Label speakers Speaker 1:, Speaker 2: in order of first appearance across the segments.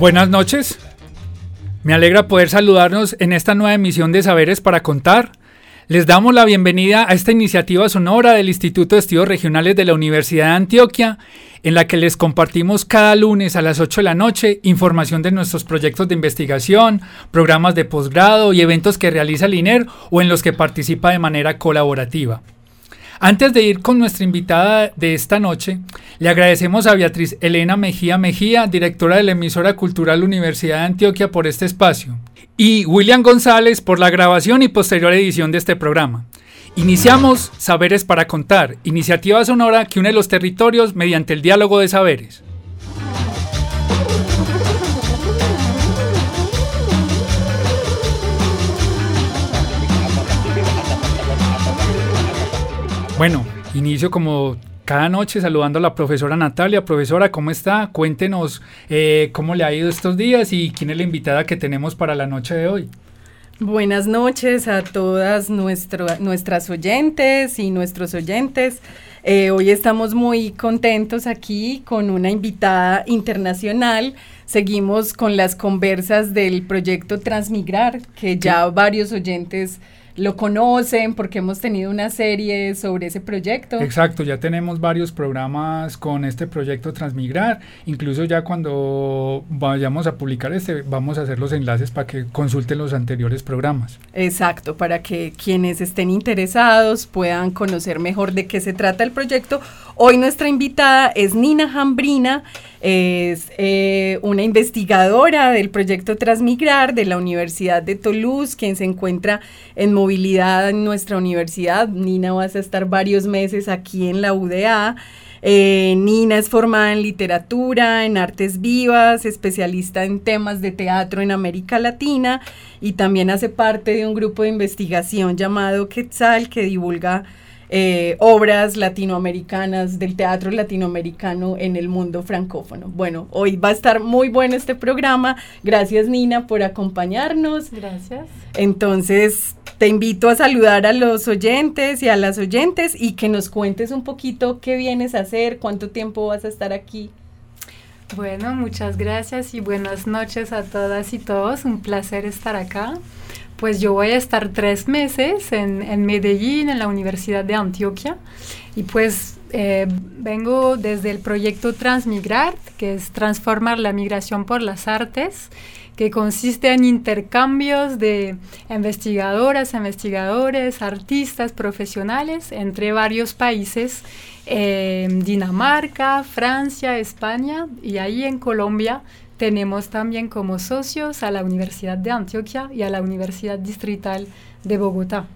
Speaker 1: Buenas noches. Me alegra poder saludarnos en esta nueva emisión de Saberes para Contar. Les damos la bienvenida a esta iniciativa sonora del Instituto de Estudios Regionales de la Universidad de Antioquia, en la que les compartimos cada lunes a las 8 de la noche información de nuestros proyectos de investigación, programas de posgrado y eventos que realiza el INER o en los que participa de manera colaborativa. Antes de ir con nuestra invitada de esta noche, le agradecemos a Beatriz Elena Mejía Mejía, directora de la emisora cultural Universidad de Antioquia, por este espacio, y William González por la grabación y posterior edición de este programa. Iniciamos Saberes para Contar, iniciativa sonora que une los territorios mediante el diálogo de saberes. Bueno, inicio como cada noche saludando a la profesora Natalia. Profesora, ¿cómo está? Cuéntenos eh, cómo le ha ido estos días y quién es la invitada que tenemos para la noche de hoy.
Speaker 2: Buenas noches a todas nuestro- nuestras oyentes y nuestros oyentes. Eh, hoy estamos muy contentos aquí con una invitada internacional. Seguimos con las conversas del proyecto Transmigrar, que ya varios oyentes lo conocen porque hemos tenido una serie sobre ese proyecto.
Speaker 1: Exacto, ya tenemos varios programas con este proyecto Transmigrar. Incluso ya cuando vayamos a publicar este, vamos a hacer los enlaces para que consulten los anteriores programas.
Speaker 2: Exacto, para que quienes estén interesados puedan conocer mejor de qué se trata el proyecto. Hoy nuestra invitada es Nina Jambrina, es eh, una investigadora del proyecto Transmigrar de la Universidad de Toulouse, quien se encuentra en movilidad en nuestra universidad. Nina, vas a estar varios meses aquí en la UDA. Eh, Nina es formada en literatura, en artes vivas, especialista en temas de teatro en América Latina y también hace parte de un grupo de investigación llamado Quetzal que divulga eh, obras latinoamericanas del teatro latinoamericano en el mundo francófono. Bueno, hoy va a estar muy bueno este programa. Gracias Nina por acompañarnos.
Speaker 3: Gracias.
Speaker 2: Entonces, te invito a saludar a los oyentes y a las oyentes y que nos cuentes un poquito qué vienes a hacer, cuánto tiempo vas a estar aquí.
Speaker 3: Bueno, muchas gracias y buenas noches a todas y todos. Un placer estar acá. Pues yo voy a estar tres meses en, Medellín, en la Universidad de Antioquia. Y pues eh, vengo desde el proyecto Transmigrar, que es transformar la migración por las artes, que consiste en intercambios de investigadoras, investigadores, artistas, profesionales entre varios países, eh, Dinamarca, Francia, España y ahí en Colombia tenemos también como socios a la Universidad de Antioquia y a la Universidad Distrital de Bogotá.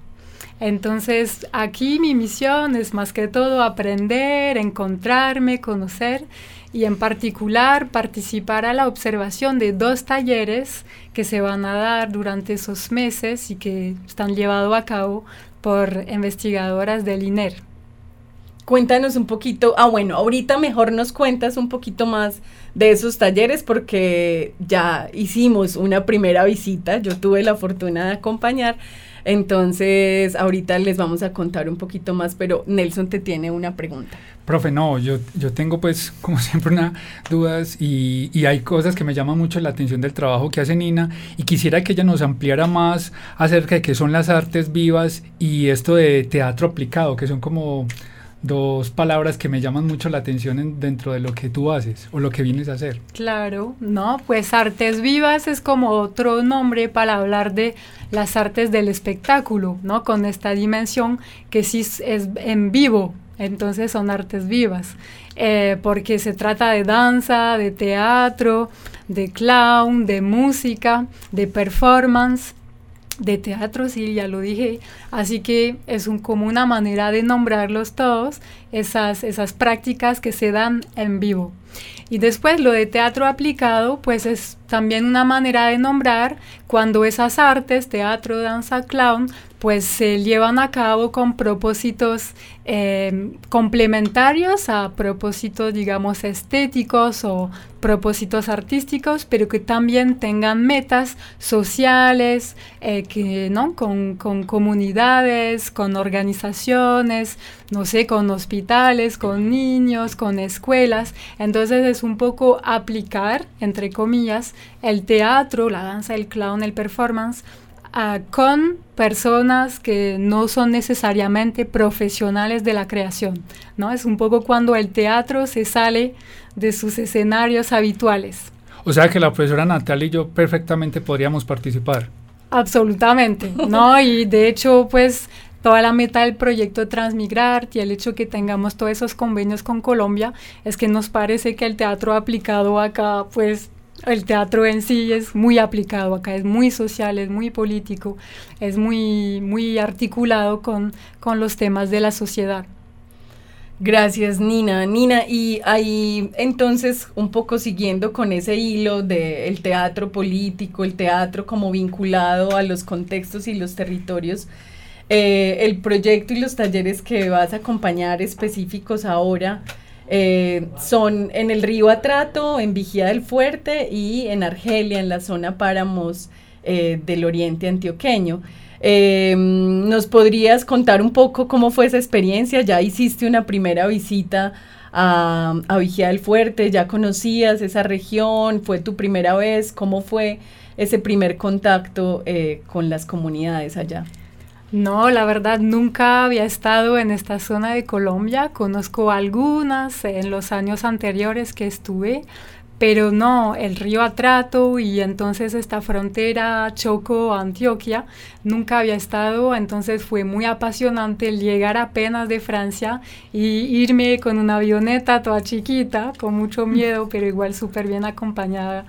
Speaker 3: Entonces, aquí mi misión es más que todo aprender, encontrarme, conocer y en particular participar a la observación de dos talleres que se van a dar durante esos meses y que están llevados a cabo por investigadoras del INER.
Speaker 2: Cuéntanos un poquito, ah bueno, ahorita mejor nos cuentas un poquito más de esos talleres porque ya hicimos una primera visita, yo tuve la fortuna de acompañar, entonces ahorita les vamos a contar un poquito más, pero Nelson te tiene una pregunta.
Speaker 1: Profe, no, yo, yo tengo pues como siempre una dudas y, y hay cosas que me llaman mucho la atención del trabajo que hace Nina y quisiera que ella nos ampliara más acerca de qué son las artes vivas y esto de teatro aplicado, que son como dos palabras que me llaman mucho la atención dentro de lo que tú haces o lo que vienes a hacer.
Speaker 3: Claro, no, pues artes vivas es como otro nombre para hablar de las artes del espectáculo, ¿no? Con esta dimensión que sí es en vivo, entonces son artes vivas, eh, porque se trata de danza, de teatro, de clown, de música, de performance de teatro, sí, ya lo dije. Así que es un, como una manera de nombrarlos todos, esas, esas prácticas que se dan en vivo. Y después lo de teatro aplicado, pues es también una manera de nombrar cuando esas artes, teatro, danza, clown, pues se llevan a cabo con propósitos em, complementarios a propósitos, digamos, estéticos o propósitos artísticos, pero que también tengan metas sociales, eh, que, ¿no? Con, con, comunidades, con organizaciones, no sé, con hospitales, con niños, con escuelas. Entonces es un poco aplicar, entre comillas, el teatro, la danza, el clown, el performance, con personas que no son necesariamente profesionales de la creación, ¿no? Es un poco cuando el teatro se sale de sus escenarios habituales.
Speaker 1: O sea que la profesora Natalia y yo perfectamente podríamos participar.
Speaker 3: Absolutamente, ¿no? Y de hecho, pues toda la meta del proyecto Transmigrar y el hecho que tengamos todos esos convenios con Colombia es que nos parece que el teatro aplicado acá, pues el teatro en sí es muy aplicado acá, es muy social, es muy político, es muy, muy articulado con, con los temas de la sociedad.
Speaker 2: Gracias, Nina. Nina, y ahí entonces un poco siguiendo con ese hilo del teatro político, el teatro como vinculado a los contextos y los territorios, eh, el proyecto y los talleres que vas a acompañar específicos ahora, eh, son en el río Atrato, en Vigía del Fuerte y en Argelia, en la zona Páramos eh, del Oriente Antioqueño. Eh, ¿Nos podrías contar un poco cómo fue esa experiencia? Ya hiciste una primera visita a, a Vigía del Fuerte, ya conocías esa región, fue tu primera vez, ¿cómo fue ese primer contacto con las comunidades allá?
Speaker 3: No, la verdad nunca había estado en esta zona de Colombia. Conozco algunas en los años anteriores que estuve, pero no, el río Atrato y entonces esta frontera Choco-Antioquia, nunca había estado, entonces fue muy apasionante llegar apenas de Francia y irme con una avioneta toda chiquita, con mucho miedo, pero igual súper bien acompañada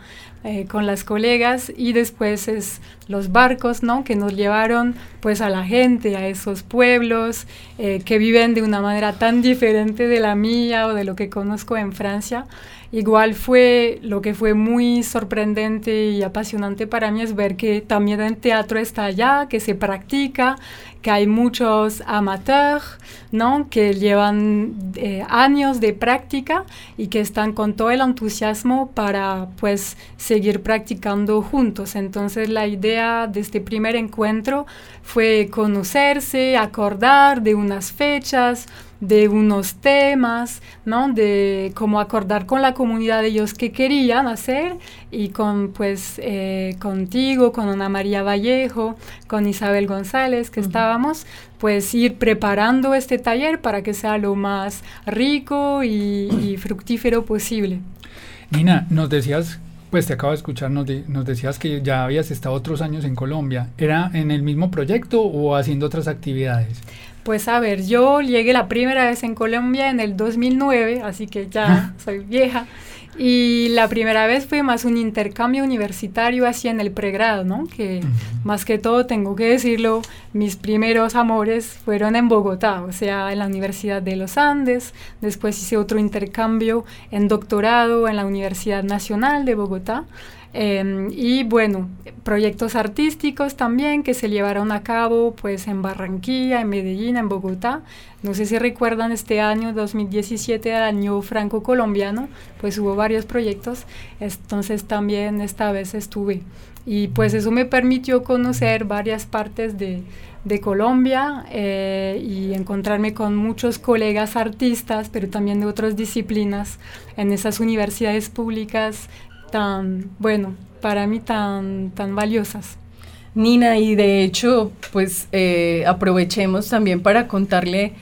Speaker 3: eh, con las colegas y después es los barcos, ¿no? Que nos llevaron pues a la gente, a esos pueblos eh, que viven de una manera tan diferente de la mía o de lo que conozco en Francia. Igual fue lo que fue muy sorprendente y apasionante para mí es ver que también el teatro está allá, que se practica, que hay muchos amateurs, ¿no? Que llevan eh, años de práctica y que están con todo el entusiasmo para, pues, seguir practicando juntos. Entonces, la idea de este primer encuentro fue conocerse, acordar de unas fechas, de unos temas, ¿no? De cómo acordar con la comunidad de ellos que querían hacer y con, pues, eh, contigo, con Ana María Vallejo, con Isabel González, que estábamos, pues ir preparando este taller para que sea lo más rico y, fructífero posible.
Speaker 1: Nina, nos decías pues te acabo de escuchar, nos, nos, decías que ya habías estado otros años en Colombia. ¿Era en el mismo proyecto o haciendo otras actividades?
Speaker 3: Pues a ver, yo llegué la primera vez en Colombia en el 2009, así que ya soy vieja. Y la primera vez fue más un intercambio universitario así en el pregrado, ¿no? Que más que todo, tengo que decirlo, mis primeros amores fueron en Bogotá, o sea, en la Universidad de los Andes. Después hice otro intercambio en doctorado en la Universidad Nacional de Bogotá. Em, y bueno, proyectos artísticos también que se llevaron a cabo pues en Barranquilla, en Medellín, en Bogotá. No sé si recuerdan este año 2017, el año franco-colombiano, pues hubo varios proyectos, entonces también esta vez estuve. Y pues eso me permitió conocer varias partes de, Colombia eh, y encontrarme con muchos colegas artistas, pero también de otras disciplinas en esas universidades públicas tan, bueno, para mí tan, tan valiosas.
Speaker 2: Nina, y de hecho, pues eh, aprovechemos también para contarle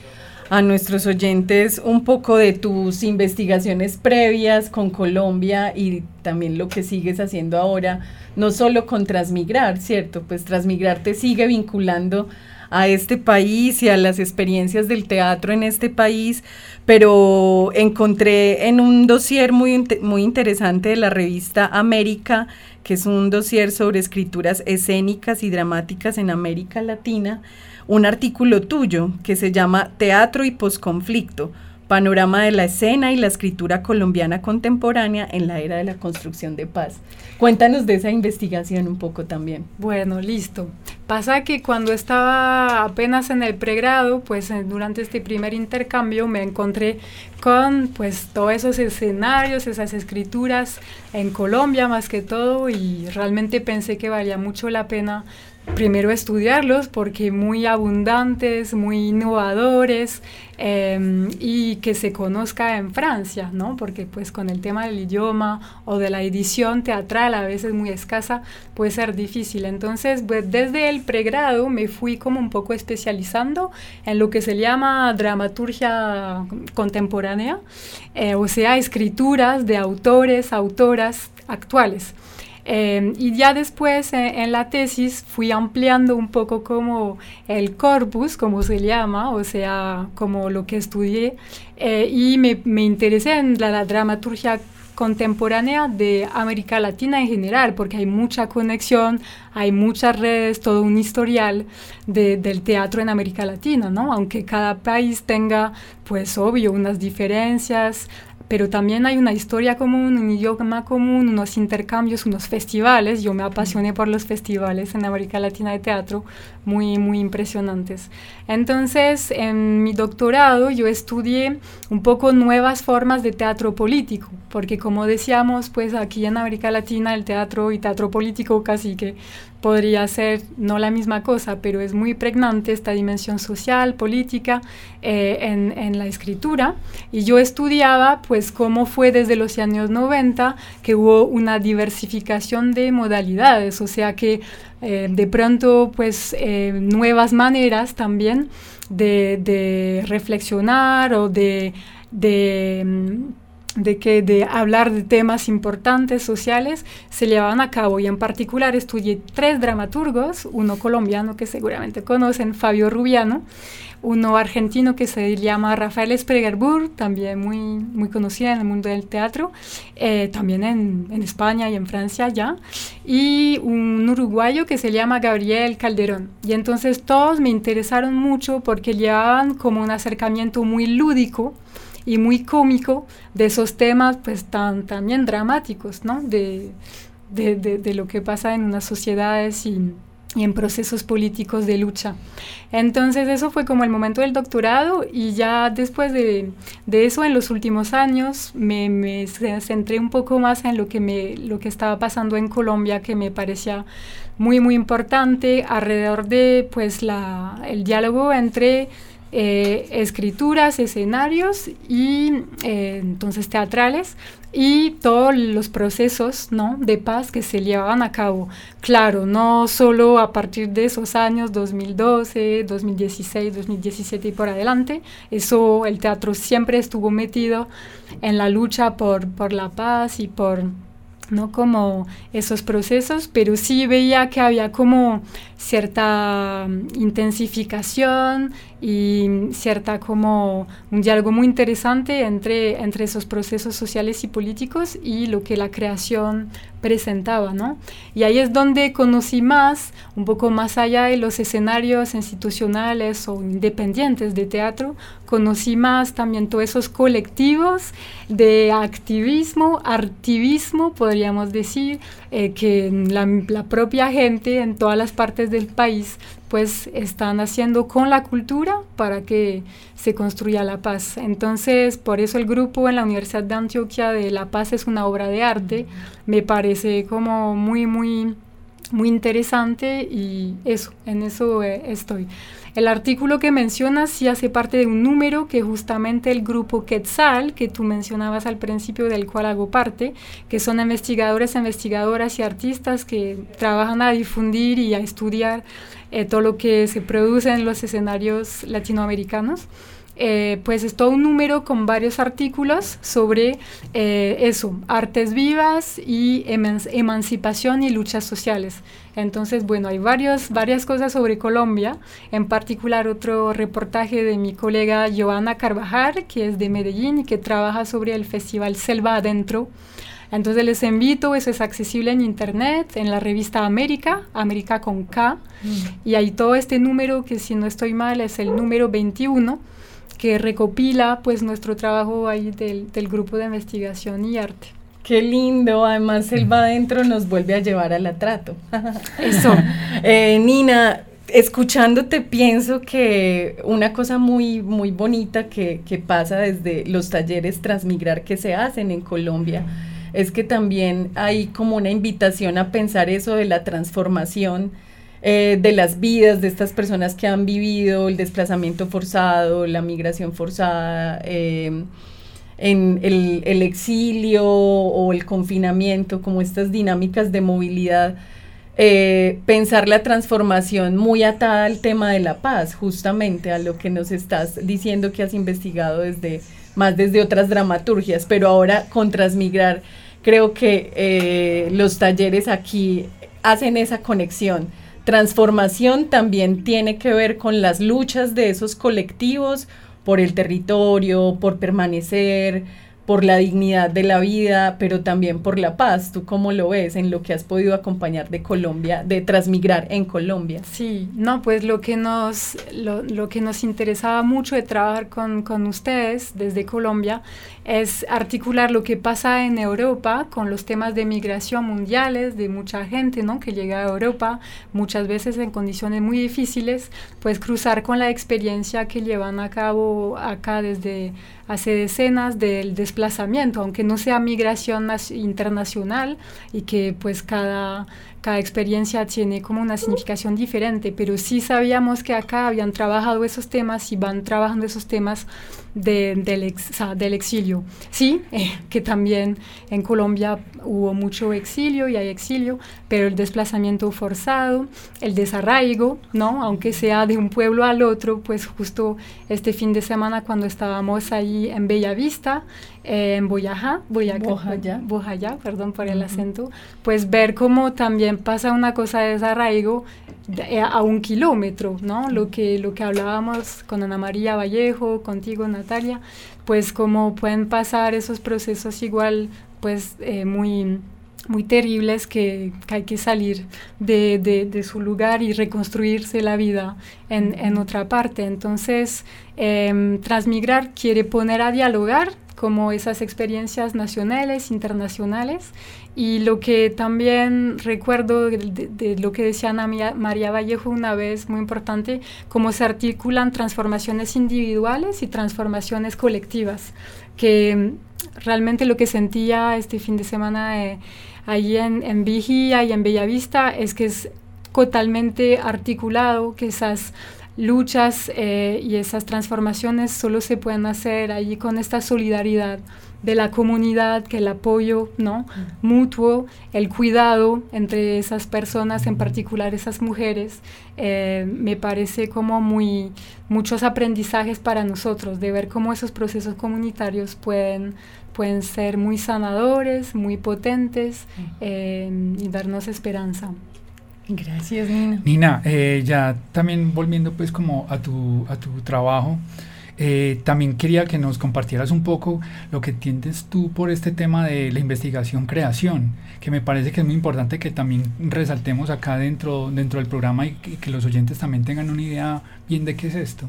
Speaker 2: a nuestros oyentes un poco de tus investigaciones previas con Colombia y también lo que sigues haciendo ahora, no solo con Transmigrar, ¿cierto? Pues Transmigrar te sigue vinculando a este país y a las experiencias del teatro en este país, pero encontré en un dossier muy, muy interesante de la revista América, que es un dossier sobre escrituras escénicas y dramáticas en América Latina, un artículo tuyo que se llama Teatro y posconflicto, panorama de la escena y la escritura colombiana contemporánea en la era de la construcción de paz. Cuéntanos de esa investigación un poco también.
Speaker 3: Bueno, listo. Pasa que cuando estaba apenas en el pregrado, pues durante este primer intercambio me encontré con pues todos esos escenarios, esas escrituras en Colombia más que todo y realmente pensé que valía mucho la pena primero estudiarlos porque muy abundantes, muy innovadores em, y que se conozca en Francia, ¿no? Porque pues con el tema del idioma o de la edición teatral a veces muy escasa puede ser difícil. Entonces, pues, desde el pregrado me fui como un poco especializando en lo que se llama dramaturgia contemporánea, eh, o sea, escrituras de autores, autoras actuales. Em, y ya después eh, en la tesis fui ampliando un poco como el corpus, como se llama, o sea, como lo que estudié, eh, y me, me, interesé en la, dramaturgia contemporánea de América Latina en general, porque hay mucha conexión, hay muchas redes, todo un historial de, del teatro en América Latina, ¿no? Aunque cada país tenga, pues obvio, unas diferencias, pero también hay una historia común, un idioma común, unos intercambios, unos festivales. Yo me apasioné por los festivales en América Latina de teatro, muy, muy impresionantes. Entonces, en mi doctorado yo estudié un poco nuevas formas de teatro político, porque como decíamos, pues aquí en América Latina el teatro y teatro político casi que podría ser no la misma cosa, pero es muy pregnante esta dimensión social, política eh, en, en, la escritura. Y yo estudiaba pues cómo fue desde los años 90 que hubo una diversificación de modalidades, o sea que eh, de pronto pues eh, nuevas maneras también de, de reflexionar o de, mm, de que de hablar de temas importantes sociales se llevaban a cabo y en particular estudié tres dramaturgos, uno colombiano que seguramente conocen, Fabio Rubiano, uno argentino que se llama Rafael Spregerbur, también muy, muy conocido en el mundo del teatro, eh, también en, en, España y en Francia ya, y un uruguayo que se llama Gabriel Calderón. Y entonces todos me interesaron mucho porque llevaban como un acercamiento muy lúdico y muy cómico de esos temas pues tan también dramáticos, ¿no? De, de, de, lo que pasa en unas sociedades y, y, en procesos políticos de lucha. Entonces eso fue como el momento del doctorado y ya después de, de eso en los últimos años me, me, centré un poco más en lo que, me, lo que estaba pasando en Colombia que me parecía muy muy importante alrededor de pues la, el diálogo entre eh, escrituras, escenarios y eh, entonces teatrales y todos los procesos ¿no? de paz que se llevaban a cabo. Claro, no solo a partir de esos años 2012, 2016, 2017 y por adelante, eso el teatro siempre estuvo metido en la lucha por, por la paz y por no como esos procesos, pero sí veía que había como cierta mm, intensificación y cierta como un diálogo muy interesante entre, entre esos procesos sociales y políticos y lo que la creación presentaba, ¿no? Y ahí es donde conocí más, un poco más allá de los escenarios institucionales o independientes de teatro, conocí más también todos esos colectivos de activismo, artivismo, podríamos decir, eh, que la, la propia gente en todas las partes del país pues están haciendo con la cultura para que se construya la paz. Entonces, por eso el grupo en la Universidad de Antioquia de La Paz es una obra de arte, me parece como muy, muy, muy interesante y eso, en eso eh, estoy. El artículo que mencionas sí hace parte de un número que justamente el grupo Quetzal, que tú mencionabas al principio, del cual hago parte, que son investigadores, investigadoras y artistas que trabajan a difundir y a estudiar eh, todo lo que se produce en los escenarios latinoamericanos. Eh, pues es todo un número con varios artículos sobre eh, eso, artes vivas y emancipación y luchas sociales. Entonces, bueno, hay varios, varias cosas sobre Colombia, en particular otro reportaje de mi colega Joana Carvajal, que es de Medellín y que trabaja sobre el festival Selva Adentro. Entonces les invito, eso es accesible en internet, en la revista América, América con K, mm. y hay todo este número que si no estoy mal es el número 21 que recopila pues nuestro trabajo ahí del, del grupo de investigación y arte.
Speaker 2: Qué lindo, además él va adentro nos vuelve a llevar al atrato.
Speaker 3: Eso.
Speaker 2: eh, Nina, escuchándote pienso que una cosa muy, muy bonita que, que, pasa desde los talleres Transmigrar que se hacen en Colombia es que también hay como una invitación a pensar eso de la transformación eh, de las vidas de estas personas que han vivido el desplazamiento forzado, la migración forzada, eh, en el, exilio o el confinamiento, como estas dinámicas de movilidad. Eh, pensar la transformación muy atada al tema de la paz, justamente a lo que nos estás diciendo que has investigado desde más desde otras dramaturgias, pero ahora con Transmigrar creo que los talleres aquí hacen esa conexión Transformación también tiene que ver con las luchas de esos colectivos por el territorio, por permanecer, por la dignidad de la vida, pero también por la paz. ¿Tú cómo lo ves en lo que has podido acompañar de Colombia, de transmigrar en Colombia?
Speaker 3: Sí, no, pues lo que nos, lo, que nos interesaba mucho de trabajar con, con ustedes desde Colombia es articular lo que pasa en Europa con los temas de migración mundiales, de mucha gente ¿no? que llega a Europa, muchas veces en condiciones muy difíciles, pues cruzar con la experiencia que llevan a cabo acá desde hace decenas del desplazamiento, aunque no sea migración internacional y que pues cada, cada experiencia tiene como una significación diferente, pero sí sabíamos que acá habían trabajado esos temas y van trabajando esos temas del, del, exilio. Sí, eh, que también en Colombia hubo mucho exilio y hay exilio, pero el desplazamiento forzado, el desarraigo, ¿no? Aunque sea de un pueblo al otro, pues justo este fin de semana cuando estábamos ahí en Bellavista, eh, en Boyajá, Boyacá, perdón por el acento, pues ver cómo también pasa una cosa de desarraigo eh, a un kilómetro, ¿no? Lo que, lo que hablábamos con Ana María Vallejo, contigo Natalia, pues cómo pueden pasar esos procesos igual, pues eh, muy muy terribles que, hay que salir de, de, su lugar y reconstruirse la vida en, en otra parte. Entonces, eh, Transmigrar quiere poner a dialogar como esas experiencias nacionales, internacionales. Y lo que también recuerdo de, lo que decía Ana María Vallejo una vez, muy importante, cómo se articulan transformaciones individuales y transformaciones colectivas, que realmente lo que sentía este fin de semana eh, ahí en, en Vigía y en Bellavista es que es totalmente articulado, que esas luchas eh, y esas transformaciones solo se pueden hacer allí con esta solidaridad de la comunidad, que el apoyo ¿no? mutuo, el cuidado entre esas personas, en particular esas mujeres, eh, me parece como muy muchos aprendizajes para nosotros, de ver cómo esos procesos comunitarios pueden, pueden ser muy sanadores, muy potentes eh, y darnos esperanza.
Speaker 2: Gracias, Nina.
Speaker 1: Nina, eh, ya también volviendo pues como a tu, a tu trabajo, eh, también quería que nos compartieras un poco lo que entiendes tú por este tema de la investigación-creación, que me parece que es muy importante que también resaltemos acá dentro, dentro del programa y que los oyentes también tengan una idea bien de qué es esto.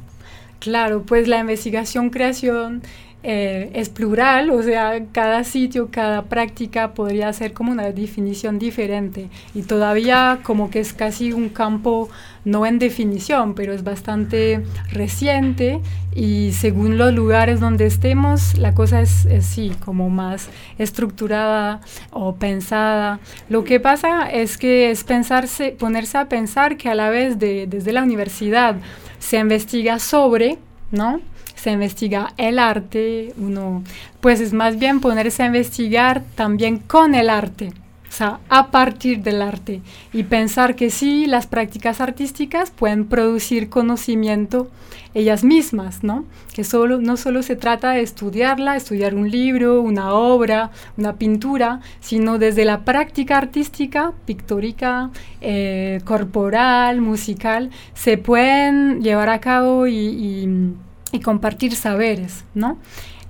Speaker 3: Claro, pues la investigación-creación eh, es plural, o sea, cada sitio, cada práctica podría ser como una definición diferente y todavía como que es casi un campo no en definición, pero es bastante reciente y según los lugares donde estemos, la cosa es, sí, como más estructurada o pensada. Lo que pasa es que es pensarse, ponerse a pensar que a la vez de, desde la universidad se investiga sobre, ¿no? Se investiga el arte, uno, pues es más bien ponerse a investigar también con el arte, sea, a partir del arte y pensar que sí, las prácticas artísticas pueden producir conocimiento ellas mismas, ¿no? Que solo, no solo se trata de estudiarla, estudiar un libro, una obra, una pintura, sino desde la práctica artística, pictórica, eh, corporal, musical, se pueden llevar a cabo y compartir saberes, ¿no?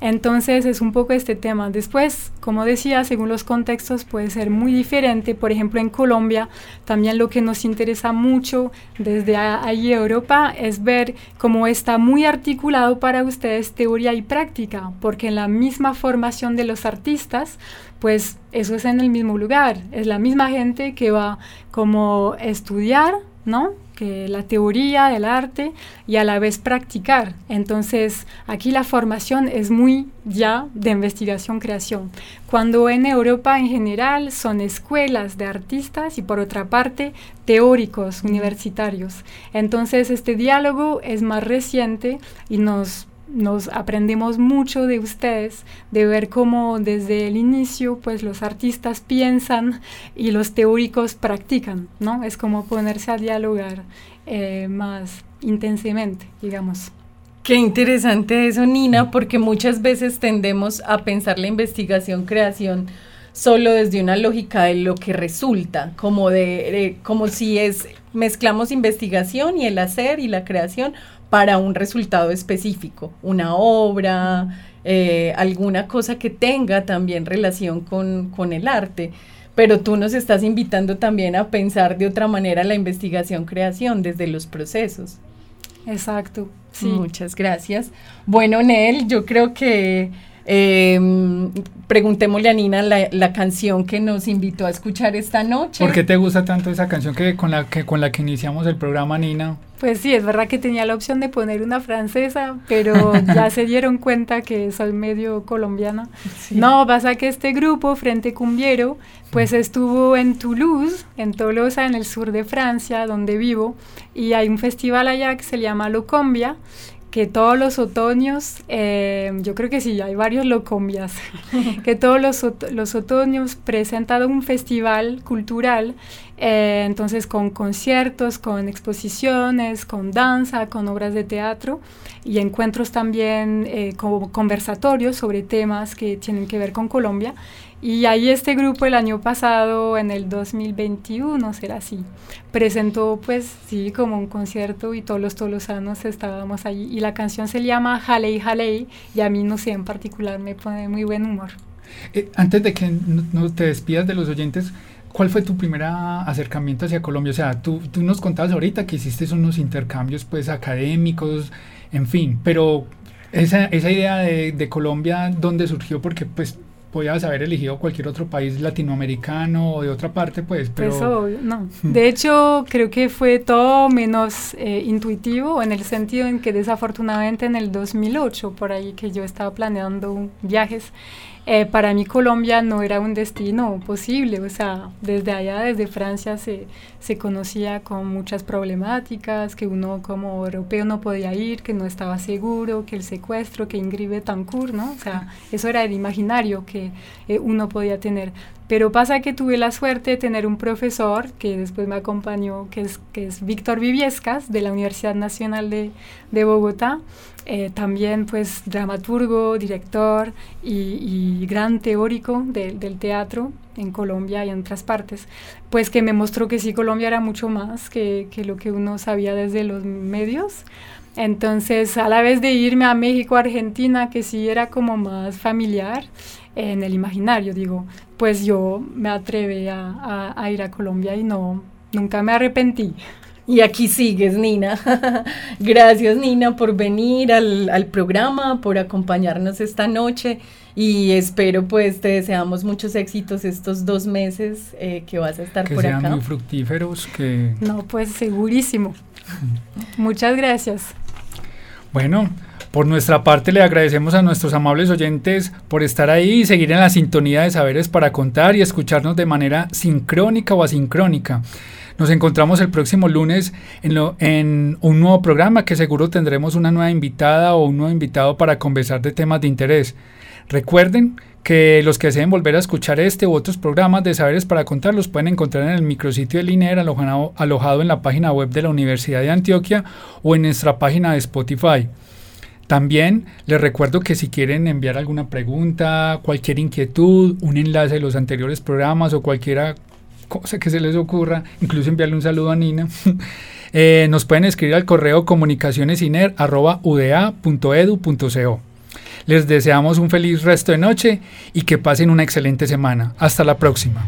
Speaker 3: Entonces es un poco este tema. Después, como decía, según los contextos puede ser muy diferente. Por ejemplo, en Colombia también lo que nos interesa mucho desde ahí Europa es ver cómo está muy articulado para ustedes teoría y práctica, porque en la misma formación de los artistas, pues eso es en el mismo lugar. Es la misma gente que va como estudiar, ¿no? Que la teoría del arte y a la vez practicar. Entonces, aquí la formación es muy ya de investigación-creación. Cuando en Europa en general son escuelas de artistas y por otra parte teóricos universitarios. Entonces, este diálogo es más reciente y nos nos aprendemos mucho de ustedes, de ver cómo desde el inicio pues los artistas piensan y los teóricos practican, ¿no? Es como ponerse a dialogar eh, más intensamente, digamos.
Speaker 2: Qué interesante eso, Nina, porque muchas veces tendemos a pensar la investigación, creación solo desde una lógica de lo que resulta, como de como si es mezclamos investigación y el hacer y la creación para un resultado específico, una obra, eh, alguna cosa que tenga también relación con, con el arte pero tú nos estás invitando también a pensar de otra manera la investigación-creación desde los procesos.
Speaker 3: Exacto,
Speaker 2: sí. Muchas gracias. Bueno, Nel, yo creo que eh, preguntémosle a Nina la, canción que nos invitó a escuchar esta noche.
Speaker 1: ¿Por qué te gusta tanto esa canción que con la que con la que iniciamos el programa, Nina?
Speaker 3: Pues sí, es verdad que tenía la opción de poner una francesa, pero ya se dieron cuenta que soy medio colombiana. No, pasa que este grupo, Frente Cumbiero, pues estuvo en Toulouse, en Tolosa, en el sur de Francia, donde vivo, y hay un festival allá que se llama Locombia, que todos los otoños, eh, yo creo que sí, hay varios locombias, que todos los, los otoños presentan un festival cultural, eh, entonces con conciertos, con exposiciones, con danza, con obras de teatro y encuentros también eh, como conversatorios sobre temas que tienen que ver con Colombia. Y ahí este grupo el año pasado, en el 2021, será así, presentó pues sí como un concierto y todos los tolosanos estábamos allí. Y la canción se llama Jalei Jalei y a mí no sé, en particular me pone muy buen humor.
Speaker 1: Eh, antes de que no, te despidas de los oyentes, ¿cuál fue tu primer acercamiento hacia Colombia? O sea, tú, tú nos contabas ahorita que hiciste unos intercambios pues académicos, en fin, pero esa, esa idea de, de Colombia, ¿dónde surgió? Porque pues podías haber elegido cualquier otro país latinoamericano o de otra parte, pues,
Speaker 3: pero... Pues no. De hecho, creo que fue todo menos eh, intuitivo en el sentido en que desafortunadamente en el 2008, por ahí que yo estaba planeando viajes, eh, para mí Colombia no era un destino posible, o sea, desde allá, desde Francia, se, se conocía con muchas problemáticas, que uno como europeo no podía ir, que no estaba seguro, que el secuestro, que Ingrid Betancourt, ¿no? O sea, eso era el imaginario que eh, uno podía tener. Pero pasa que tuve la suerte de tener un profesor que después me acompañó, que es, que es Víctor Viviescas, de la Universidad Nacional de, de Bogotá, eh, también pues dramaturgo, director y, gran teórico del teatro en Colombia y en otras partes, pues que me mostró que sí, Colombia era mucho más que, que lo que uno sabía desde los medios. Entonces, a la vez de irme a México, Argentina, que sí era como más familiar en el imaginario, digo, pues yo me atreví a, a ir a Colombia y no, nunca me arrepentí.
Speaker 2: Y aquí sigues, Nina. Gracias, Nina, por venir al, al, programa, por acompañarnos esta noche y espero, pues, te deseamos muchos éxitos estos dos meses eh, que vas a estar por acá.
Speaker 1: Que sean muy fructíferos, que...
Speaker 3: No, pues, segurísimo. Muchas gracias.
Speaker 1: Bueno, por nuestra parte le agradecemos a nuestros amables oyentes por estar ahí y seguir en la sintonía de saberes para contar y escucharnos de manera sincrónica o asincrónica. Nos encontramos el próximo lunes en, un nuevo programa que seguro tendremos una nueva invitada o un nuevo invitado para conversar de temas de interés. Recuerden que los que deseen volver a escuchar este u otros programas de Saberes para Contar los pueden encontrar en el micrositio de Liner alojado, alojado en la página web de la Universidad de Antioquia o en nuestra página de Spotify. También les recuerdo que si quieren enviar alguna pregunta, cualquier inquietud, un enlace de los anteriores programas o cualquier cosa que se les ocurra, incluso enviarle un saludo a Nina, eh, nos pueden escribir al correo comunicacionesiner.uda.edu.co. Les deseamos un feliz resto de noche y que pasen una excelente semana. Hasta la próxima.